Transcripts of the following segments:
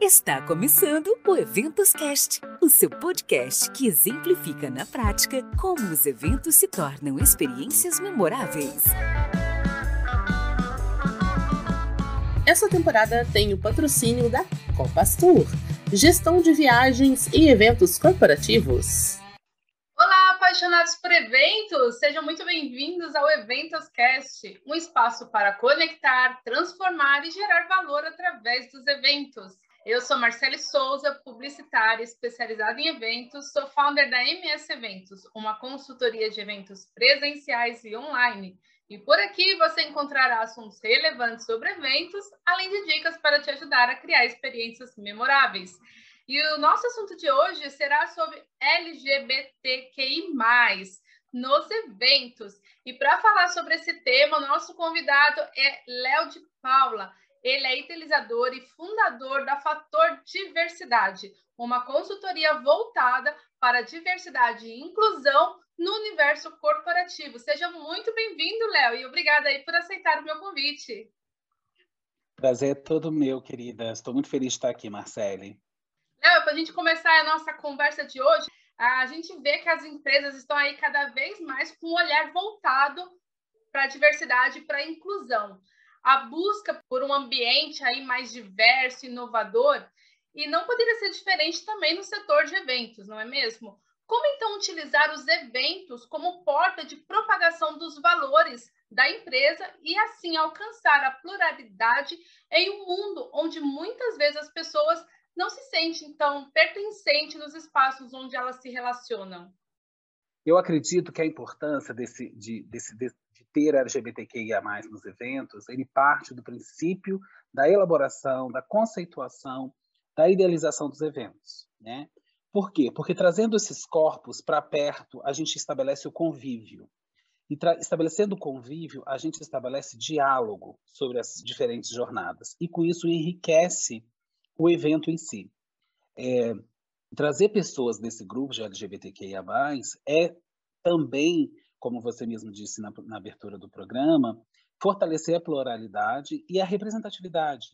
Está começando o Eventos Cast, o seu podcast que exemplifica na prática como os eventos se tornam experiências memoráveis. Essa temporada tem o patrocínio da Copas Tour, gestão de viagens e eventos corporativos. Olá, apaixonados por eventos! Sejam muito bem-vindos ao Eventos Cast, um espaço para conectar, transformar e gerar valor através dos eventos. Eu sou Marcele Souza, publicitária especializada em eventos, sou founder da MS Eventos, uma consultoria de eventos presenciais e online. E por aqui você encontrará assuntos relevantes sobre eventos, além de dicas para te ajudar a criar experiências memoráveis. E o nosso assunto de hoje será sobre LGBTQI+, nos eventos. E para falar sobre esse tema, o nosso convidado é Léo de Paula. Ele é idealizador e fundador da Fator Diversidade, uma consultoria voltada para diversidade e inclusão no universo corporativo. Seja muito bem-vindo, Léo, e obrigada aí por aceitar o meu convite. Prazer é todo meu, querida. Estou muito feliz de estar aqui, Marcele. Léo, para a gente começar a nossa conversa de hoje, a gente vê que as empresas estão aí cada vez mais com um olhar voltado para a diversidade e para a inclusão a busca por um ambiente aí mais diverso, inovador, e não poderia ser diferente também no setor de eventos, não é mesmo? Como então utilizar os eventos como porta de propagação dos valores da empresa e assim alcançar a pluralidade em um mundo onde muitas vezes as pessoas não se sentem tão pertencentes nos espaços onde elas se relacionam? Eu acredito que a importância desse, de, desse, ter LGBTQIA+, nos eventos, ele parte do princípio da elaboração, da conceituação, da idealização dos eventos, né? Por quê? Porque trazendo esses corpos para perto, a gente estabelece o convívio. E estabelecendo o convívio, a gente estabelece diálogo sobre as diferentes jornadas. E com isso enriquece o evento em si. É, trazer pessoas desse grupo de LGBTQIA+, é também como você mesmo disse na, na abertura do programa, fortalecer a pluralidade e a representatividade.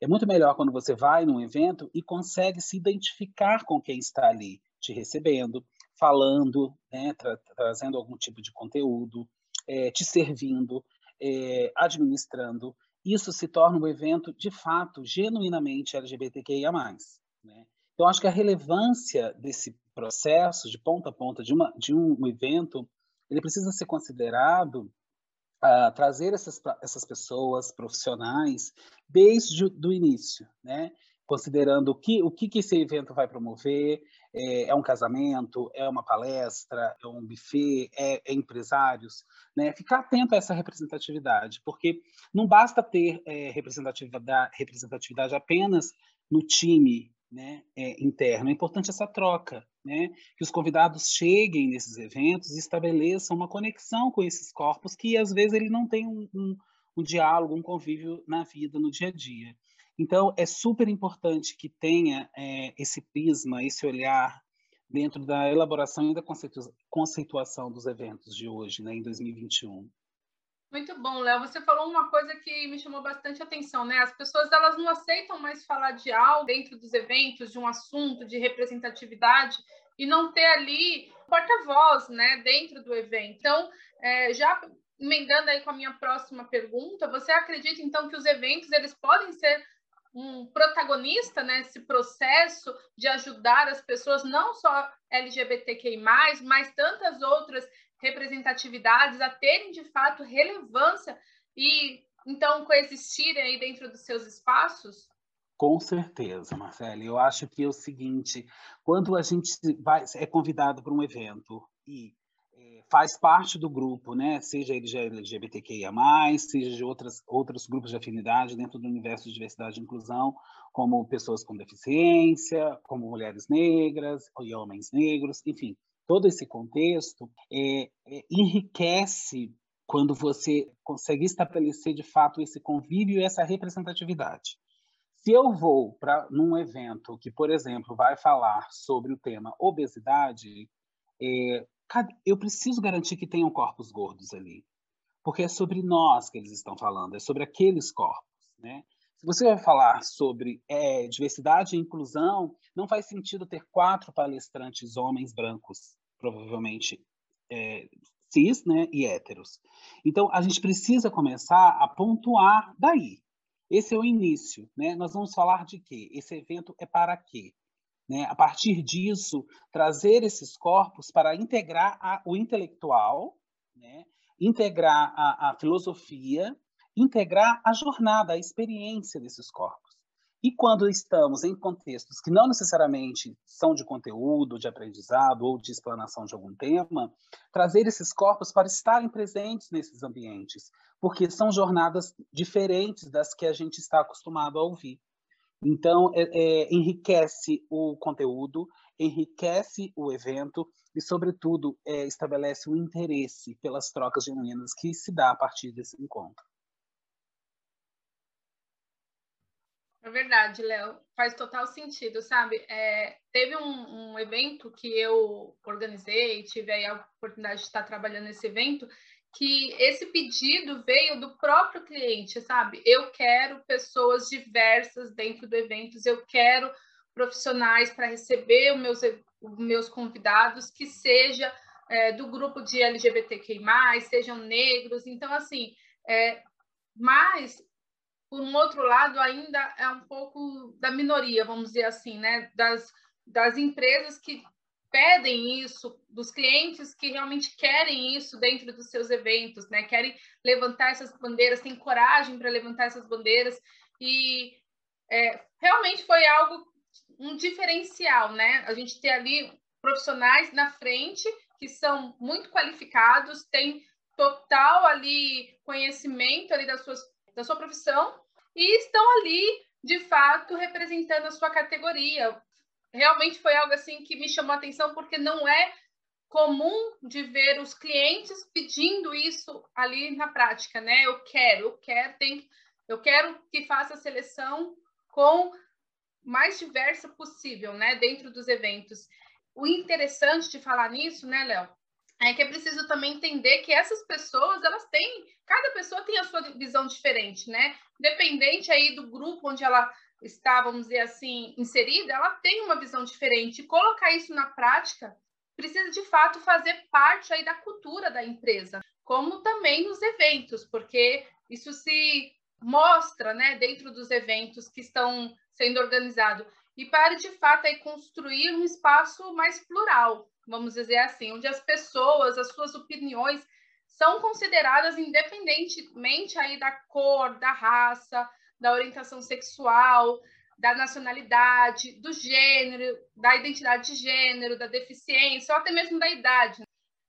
É muito melhor quando você vai num evento e consegue se identificar com quem está ali te recebendo, falando, né, tra trazendo algum tipo de conteúdo, é, te servindo, é, administrando. Isso se torna um evento, de fato, genuinamente LGBTQIA+. Né? Então, acho que a relevância desse processo, de ponta a ponta, de, uma, de um evento, ele precisa ser considerado uh, trazer essas, essas pessoas profissionais desde o início, né? considerando o que, o que, que esse evento vai promover, é, é, um casamento, é uma palestra, é um buffet, é, é, empresários, né? Ficar atento a essa representatividade, porque não basta ter é, representatividade, representatividade apenas no time né, é, interno. É importante essa troca, né, que os convidados cheguem nesses eventos e estabeleçam uma conexão com esses corpos que às vezes ele não tem um, um, um diálogo, um convívio na vida, no dia a dia. Então é super importante que tenha é, esse prisma, esse olhar dentro da elaboração e da conceituação dos eventos de hoje, né, em 2021. Muito bom, Léo. Você falou uma coisa que me chamou bastante atenção, né? As pessoas elas não aceitam mais falar de algo dentro dos eventos, de um assunto, de representatividade e não ter ali porta-voz, né, dentro do evento. Então, é, já emendando aí com a minha próxima pergunta, você acredita então que os eventos eles podem ser um protagonista nesse processo de ajudar as pessoas, não só LGBTQI+, mas tantas outras representatividades a terem de fato relevância e então coexistirem aí dentro dos seus espaços? Com certeza, Marcele. Eu acho que é o seguinte: quando a gente vai, é convidado para um evento e é, faz parte do grupo, né? seja ele de LGBTQIA, seja de outras, outros grupos de afinidade dentro do universo de diversidade e inclusão, como pessoas com deficiência, como mulheres negras e homens negros, enfim todo esse contexto é, é, enriquece quando você consegue estabelecer de fato esse convívio e essa representatividade. Se eu vou para num evento que, por exemplo, vai falar sobre o tema obesidade, é, eu preciso garantir que tenham corpos gordos ali, porque é sobre nós que eles estão falando, é sobre aqueles corpos, né? Você vai falar sobre é, diversidade e inclusão, não faz sentido ter quatro palestrantes homens brancos, provavelmente é, cis né, e héteros. Então, a gente precisa começar a pontuar daí. Esse é o início. Né? Nós vamos falar de quê? Esse evento é para quê? Né? A partir disso, trazer esses corpos para integrar a, o intelectual, né? integrar a, a filosofia, integrar a jornada, a experiência desses corpos. E quando estamos em contextos que não necessariamente são de conteúdo, de aprendizado ou de explanação de algum tema, trazer esses corpos para estarem presentes nesses ambientes, porque são jornadas diferentes das que a gente está acostumado a ouvir. Então, é, é, enriquece o conteúdo, enriquece o evento e, sobretudo, é, estabelece o interesse pelas trocas genuínas que se dá a partir desse encontro. É verdade, Léo, faz total sentido, sabe? É, teve um, um, evento que eu organizei, tive aí a oportunidade de estar trabalhando nesse evento, que esse pedido veio do próprio cliente, sabe? Eu quero pessoas diversas dentro do evento, eu quero profissionais para receber os meus, os meus convidados, que seja é, do grupo de LGBTQI+, sejam negros, então, assim, é, mas, por um outro lado, ainda é um pouco da minoria, vamos dizer assim, né, das, das empresas que pedem isso, dos clientes que realmente querem isso dentro dos seus eventos, né? Querem levantar essas bandeiras, têm coragem para levantar essas bandeiras e é, realmente foi algo um diferencial, né? A gente ter ali profissionais na frente que são muito qualificados, têm total ali conhecimento ali da sua, da sua profissão e estão ali de fato representando a sua categoria, realmente foi algo assim que me chamou a atenção, porque não é comum de ver os clientes pedindo isso ali na prática, né? Eu quero, eu quero, tem, eu quero que faça a seleção com mais diversa possível, né, dentro dos eventos. O interessante de falar nisso, né, Léo, é que é preciso também entender que essas pessoas, elas têm, cada pessoa tem a sua visão diferente, né? Dependente aí do grupo onde ela está, vamos dizer assim, inserida, ela tem uma visão diferente. Colocar isso na prática precisa de fato fazer parte aí da cultura da empresa, como também nos eventos, porque isso se mostra, né, dentro dos eventos que estão sendo organizados e para de fato aí construir um espaço mais plural, vamos dizer assim, onde as pessoas, as suas opiniões são consideradas independentemente aí da cor, da raça, da orientação sexual, da nacionalidade, do gênero, da identidade de gênero, da deficiência, ou até mesmo da idade.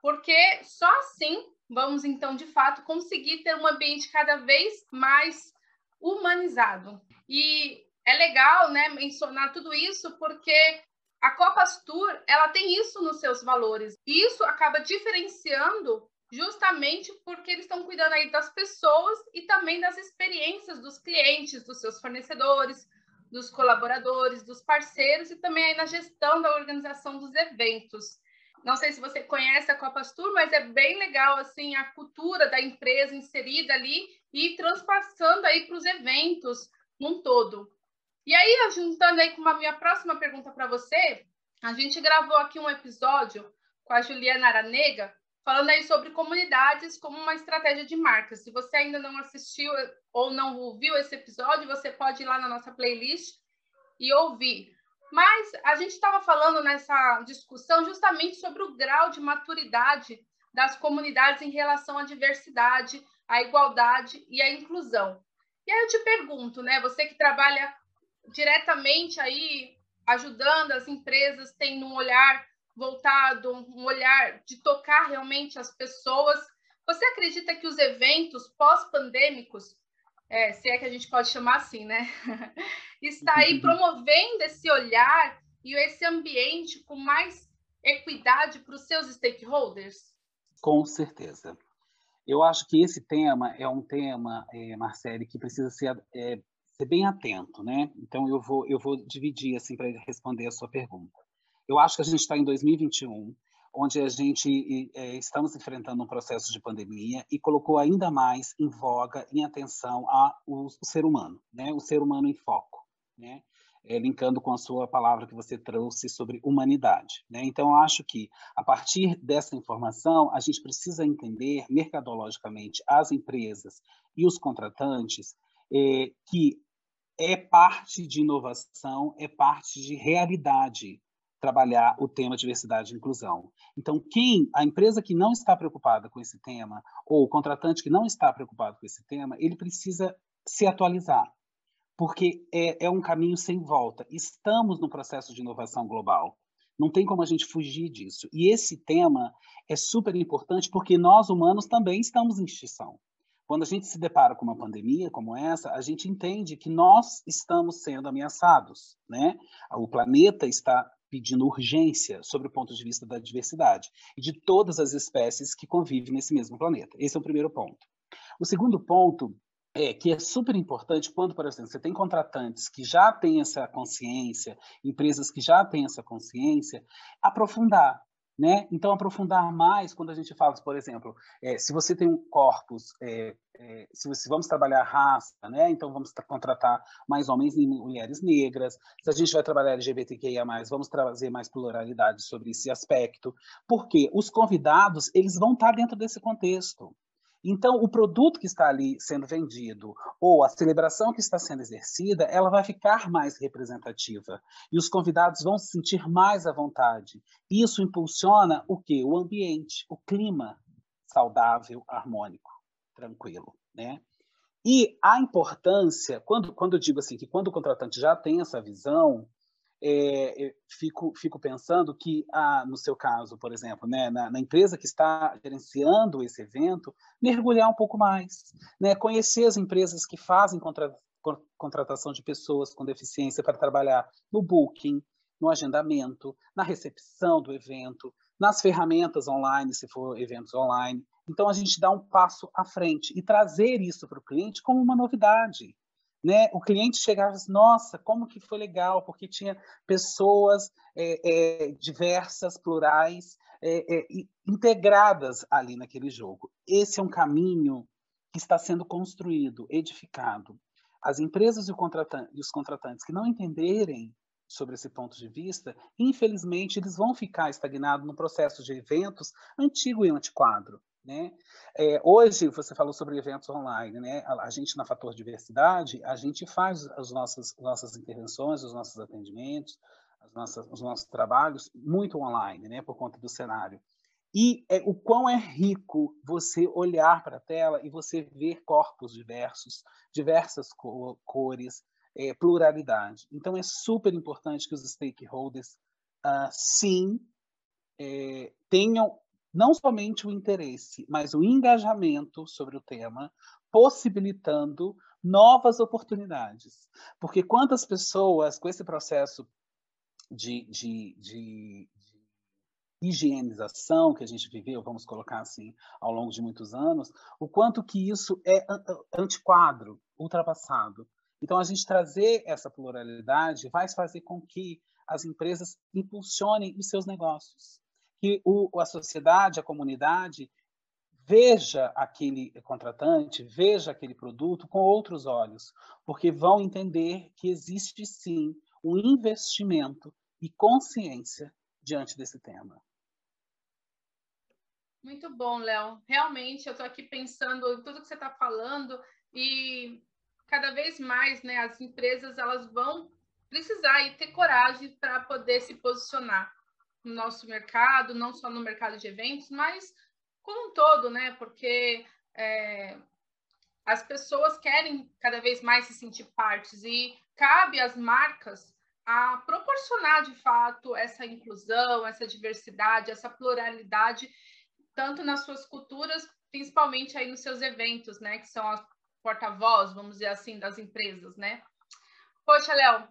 Porque só assim vamos, então, de fato, conseguir ter um ambiente cada vez mais humanizado. E é legal né, mencionar tudo isso porque a Copas Tour ela tem isso nos seus valores. Isso acaba diferenciando justamente porque eles estão cuidando aí das pessoas e também das experiências dos clientes, dos seus fornecedores, dos colaboradores, dos parceiros e também aí na gestão da organização dos eventos. Não sei se você conhece a Copas Tour, mas é bem legal assim a cultura da empresa inserida ali e transpassando aí para os eventos num todo. E aí, juntando aí com a minha próxima pergunta para você, a gente gravou aqui um episódio com a Juliana Aranega, falando aí sobre comunidades como uma estratégia de marca. Se você ainda não assistiu ou não ouviu esse episódio, você pode ir lá na nossa playlist e ouvir. Mas a gente estava falando nessa discussão justamente sobre o grau de maturidade das comunidades em relação à diversidade, à igualdade e à inclusão. E aí eu te pergunto, né, você que trabalha diretamente aí ajudando as empresas, tendo um olhar voltado, um olhar de tocar realmente as pessoas. Você acredita que os eventos pós-pandêmicos, é, se é que a gente pode chamar assim, né, está aí promovendo esse olhar e esse ambiente com mais equidade para os seus stakeholders? Com certeza. Eu acho que esse tema é um tema, é, Marcele, que precisa ser, é, ser bem atento, né? Então eu vou eu vou dividir assim para responder a sua pergunta. Eu acho que a gente está em 2021. onde a gente é, estamos enfrentando um processo de pandemia e colocou ainda mais em voga, em atenção, a, o, o ser humano, né? o ser humano em foco. Né? É, linkando com a sua palavra que você trouxe sobre humanidade. Né? Então, eu acho que, a partir dessa informação, a gente precisa entender mercadologicamente as empresas e os contratantes é, que é parte de inovação, é parte de realidade trabalhar o tema diversidade e inclusão. Então, quem a empresa que não está preocupada com esse tema ou o contratante que não está preocupado com esse tema, ele precisa se atualizar, porque é, é um caminho sem volta. Estamos no processo de inovação global. Não tem como a gente fugir disso. E esse tema é super importante porque nós humanos também estamos em extinção. Quando a gente se depara com uma pandemia como essa, a gente entende que nós estamos sendo ameaçados, né? O planeta está pedindo urgência sobre o ponto de vista da diversidade e de todas as espécies que convivem nesse mesmo planeta. Esse é o primeiro ponto. O segundo ponto é que é super importante quando, por exemplo, você tem contratantes que já têm essa consciência, empresas que já têm essa consciência, aprofundar. Né? Então, aprofundar mais quando a gente fala, por exemplo, é, se você tem um corpus, é, é, se, se, vamos trabalhar raça, né? então vamos contratar mais homens e mulheres negras. Se a gente vai trabalhar LGBTQIA+, vamos trazer mais pluralidade sobre esse aspecto, porque os convidados eles vão estar dentro desse contexto. Então, o produto que está ali sendo vendido ou a celebração que está sendo exercida, ela vai ficar mais representativa e os convidados vão se sentir mais à vontade. Isso impulsiona o quê? O ambiente, o clima saudável, harmônico, tranquilo, né? E a importância, quando, quando eu digo assim, que quando o contratante já tem essa visão, é, fico, fico pensando que, ah, no seu caso, por exemplo, né, na, na, empresa que está gerenciando esse evento, mergulhar um pouco mais, né, conhecer as empresas que fazem contra, contratação de pessoas com deficiência para trabalhar no booking, no agendamento, na recepção do evento, nas ferramentas online, se for eventos online. Então, a gente dá um passo à frente e trazer isso para o cliente como uma novidade né? O cliente chegava e disse, nossa, como que foi legal, porque tinha pessoas é, é, diversas, plurais, é integradas ali naquele jogo. Esse é um caminho que está sendo construído, edificado. As empresas e, e os contratantes que não entenderem sobre esse ponto de vista, infelizmente, eles vão ficar estagnados no processo de eventos antigo e antiquado. Né? É, hoje, você falou sobre eventos online. Né? A, a, gente, na Fator Diversidade, a gente faz as nossas, nossas intervenções, os nossos atendimentos, as nossas, os nossos trabalhos muito online, né? por conta do cenário. E é, o quão é rico você olhar para a tela e você ver corpos diversos, diversas cores, é, pluralidade. Então, é super importante que os stakeholders, uh, sim, é, tenham não somente o interesse, mas o engajamento sobre o tema, possibilitando novas oportunidades. Porque quantas pessoas, com esse processo de, de, de, de higienização que a gente viveu, vamos colocar assim, ao longo de muitos anos, o quanto que isso é antiquadro, ultrapassado. Então, a gente trazer essa pluralidade vai fazer com que as empresas impulsionem os seus negócios que o, a sociedade, a comunidade, veja aquele contratante, veja aquele produto com outros olhos, porque vão entender que existe sim um investimento e consciência diante desse tema. Muito bom, Léo. Realmente, eu estou aqui pensando em tudo que você está falando e cada vez mais, né, as empresas elas vão precisar e ter coragem para poder se posicionar no nosso mercado, não só no mercado de eventos, mas como um todo, né? Porque é, as pessoas querem cada vez mais se sentir partes e cabe às marcas a proporcionar de fato essa inclusão, essa diversidade, essa pluralidade, tanto nas suas culturas, principalmente aí nos seus eventos, né? Que são as porta-voz, vamos dizer assim, das empresas, né? Poxa, Léo,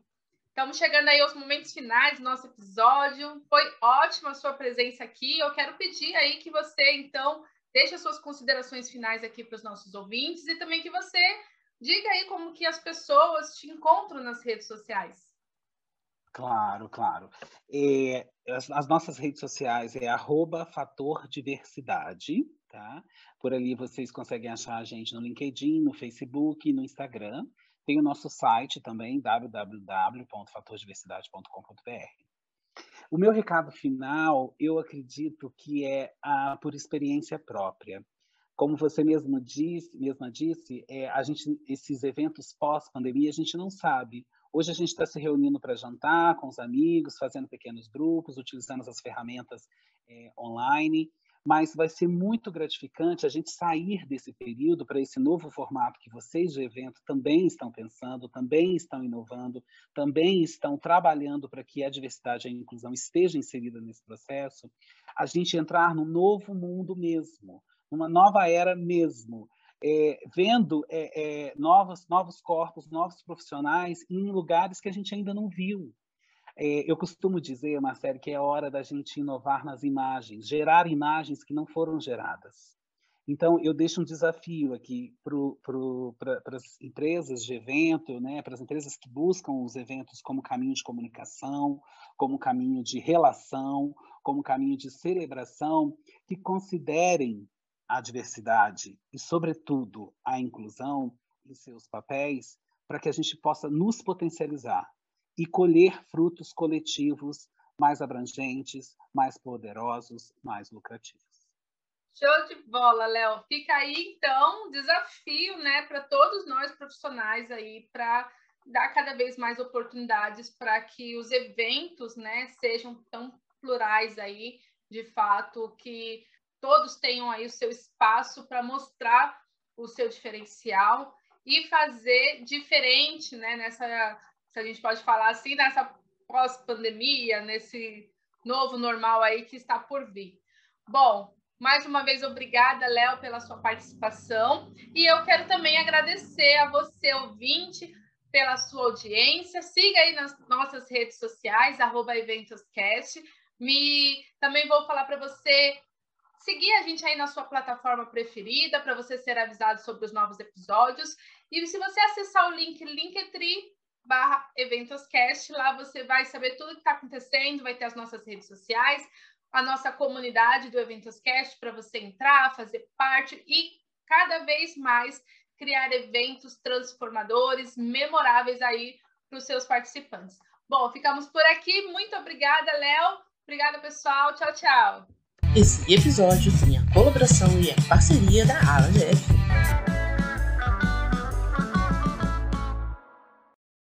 Estamos chegando aí aos momentos finais do nosso episódio. Foi ótima a sua presença aqui. Eu quero pedir aí que você, então, deixe as suas considerações finais aqui para os nossos ouvintes e também que você diga aí como que as pessoas te encontram nas redes sociais. Claro, claro. É, as, as, nossas redes sociais é arroba fator diversidade, tá? Por ali vocês conseguem achar a gente no LinkedIn, no Facebook, no Instagram. Tem o nosso site também, www.fatordiversidade.com.br. O meu recado final, eu acredito que é a, por experiência própria. Como você mesmo disse, mesma disse, é, a gente, esses eventos pós-pandemia, a gente não sabe. Hoje a gente está se reunindo para jantar com os amigos, fazendo pequenos grupos, utilizando as ferramentas é, online, mas vai ser muito gratificante a gente sair desse período para esse novo formato que vocês do evento também estão pensando, também estão inovando, também estão trabalhando para que a diversidade e a inclusão esteja inserida nesse processo, a gente entrar no novo mundo mesmo, numa nova era mesmo, é, vendo é, é, novos, novos corpos, novos profissionais em lugares que a gente ainda não viu, é, eu costumo dizer, Marcelo, que é hora da gente inovar nas imagens, gerar imagens que não foram geradas. Então, eu deixo um desafio aqui para as empresas de evento, né, para as empresas que buscam os eventos como caminho de comunicação, como caminho de relação, como caminho de celebração, que considerem a diversidade e, sobretudo, a inclusão em seus papéis, para que a gente possa nos potencializar e colher frutos coletivos mais abrangentes, mais poderosos, mais lucrativos. Show de bola, Léo. Fica aí então desafio, né, para todos nós profissionais aí para dar cada vez mais oportunidades para que os eventos, né, sejam tão plurais aí, de fato, que todos tenham aí o seu espaço para mostrar o seu diferencial e fazer diferente, né, nessa se a gente pode falar assim, nessa pós-pandemia, nesse novo normal aí que está por vir. Bom, mais uma vez, obrigada, Léo, pela sua participação. E eu quero também agradecer a você, ouvinte, pela sua audiência. Siga aí nas nossas redes sociais, EventosCast. Me... Também vou falar para você seguir a gente aí na sua plataforma preferida, para você ser avisado sobre os novos episódios. E se você acessar o link Linktree, barra eventoscast. Lá você vai saber tudo que está acontecendo, vai ter as nossas redes sociais, a nossa comunidade do Eventoscast para você entrar, fazer parte e cada vez mais criar eventos transformadores, memoráveis aí para os seus participantes. Bom, ficamos por aqui. Muito obrigada, Léo. Obrigada, pessoal. Tchau, tchau. Esse episódio tem a colaboração e a parceria da ALGF.